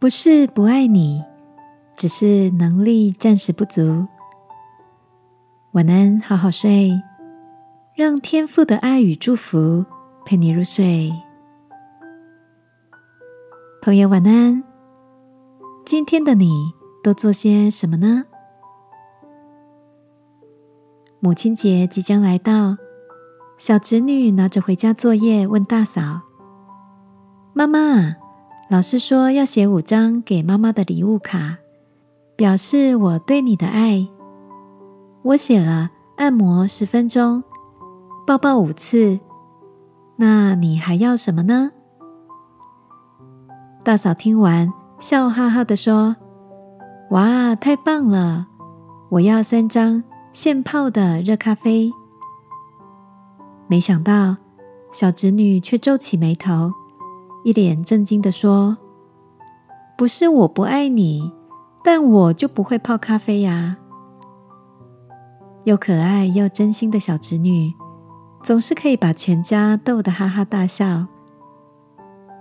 不是不爱你，只是能力暂时不足。晚安，好好睡，让天父的爱与祝福陪你入睡。朋友，晚安。今天的你都做些什么呢？母亲节即将来到，小侄女拿着回家作业问大嫂：“妈妈，老师说要写五张给妈妈的礼物卡，表示我对你的爱。我写了按摩十分钟，抱抱五次，那你还要什么呢？”大嫂听完，笑哈哈的说：“哇，太棒了！我要三张。”现泡的热咖啡，没想到小侄女却皱起眉头，一脸震惊的说：“不是我不爱你，但我就不会泡咖啡呀。”又可爱又真心的小侄女，总是可以把全家逗得哈哈大笑。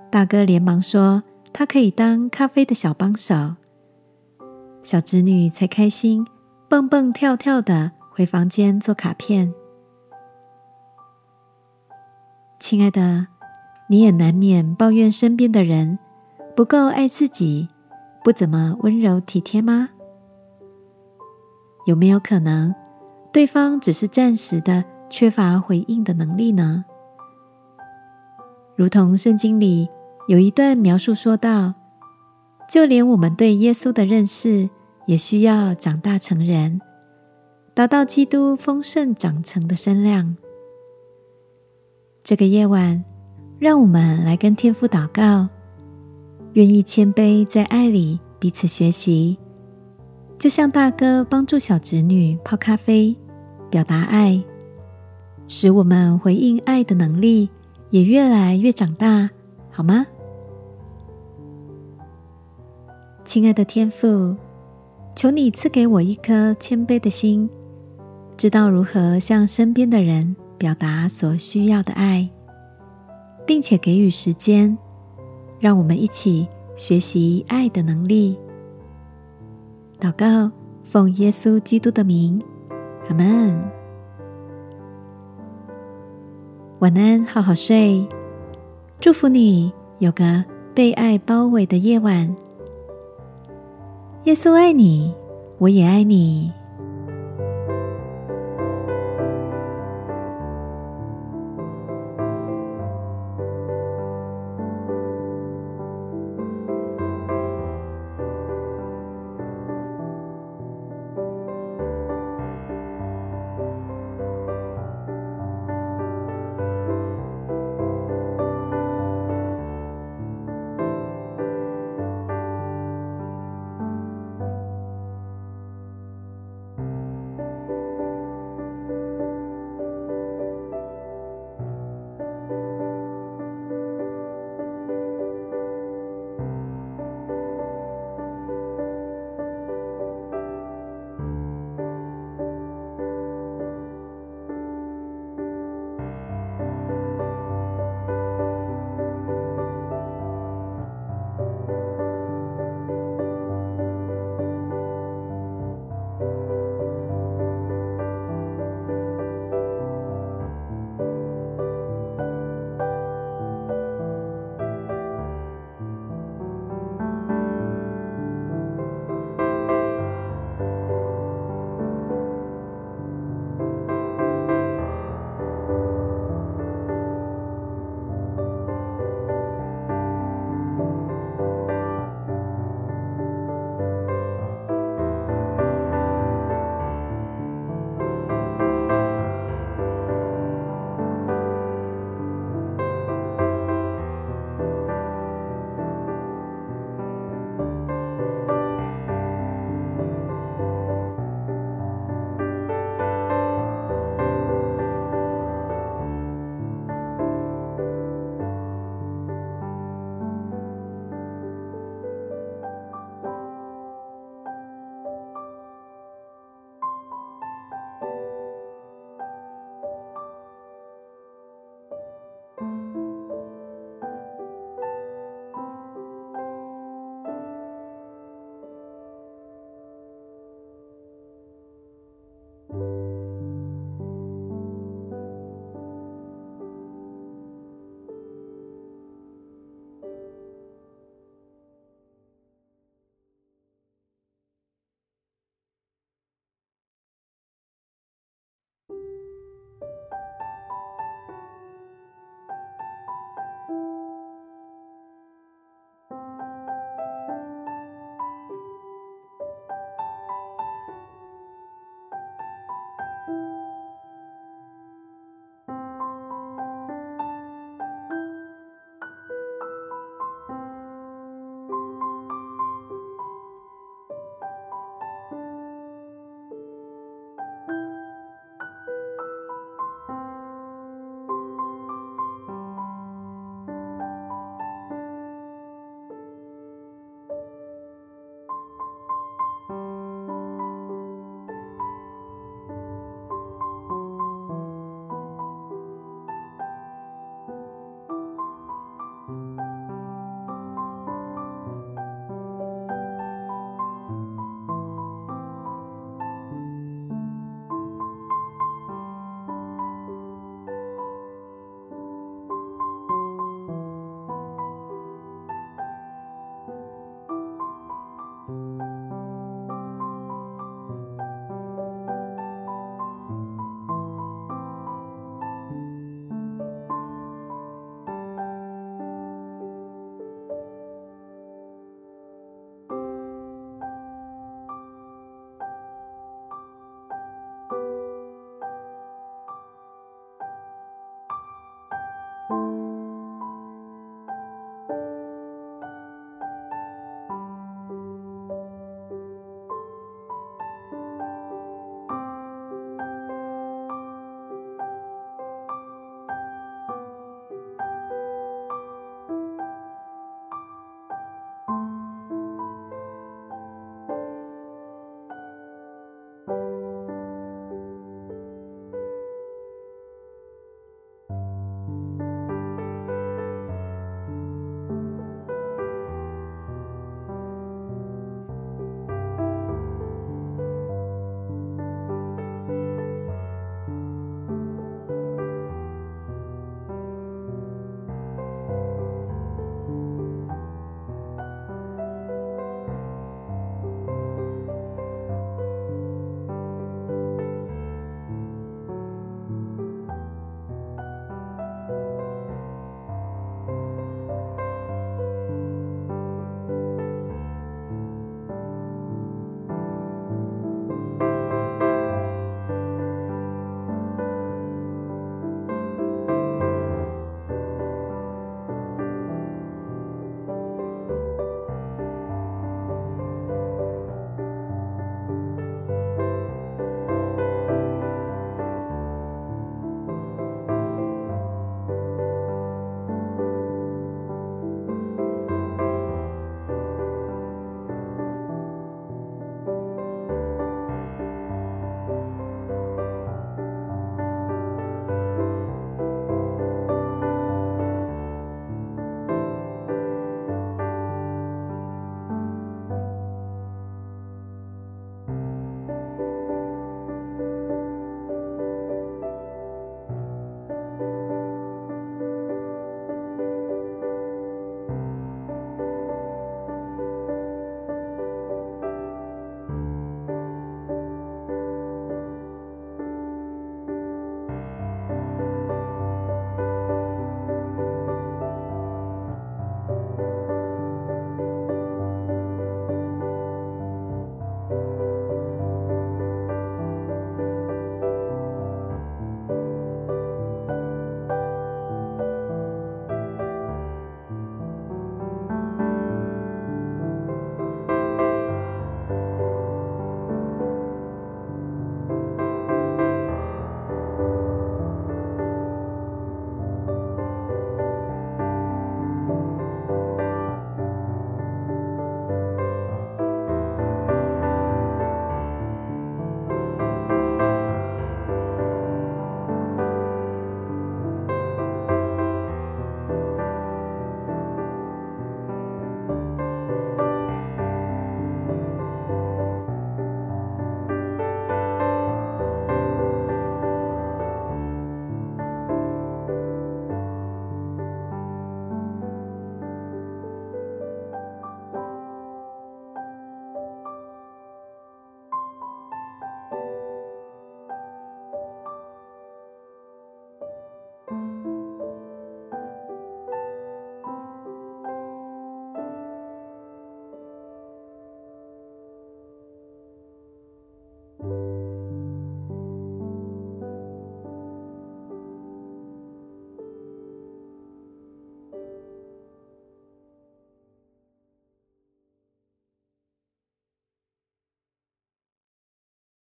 大哥连忙说：“他可以当咖啡的小帮手。”小侄女才开心。蹦蹦跳跳的回房间做卡片。亲爱的，你也难免抱怨身边的人不够爱自己，不怎么温柔体贴吗？有没有可能，对方只是暂时的缺乏回应的能力呢？如同圣经里有一段描述说到，就连我们对耶稣的认识。也需要长大成人，达到基督丰盛长成的身量。这个夜晚，让我们来跟天父祷告，愿意谦卑在爱里彼此学习，就像大哥帮助小侄女泡咖啡，表达爱，使我们回应爱的能力也越来越长大，好吗？亲爱的天父。求你赐给我一颗谦卑的心，知道如何向身边的人表达所需要的爱，并且给予时间，让我们一起学习爱的能力。祷告，奉耶稣基督的名，阿门。晚安，好好睡，祝福你有个被爱包围的夜晚。耶稣爱你，我也爱你。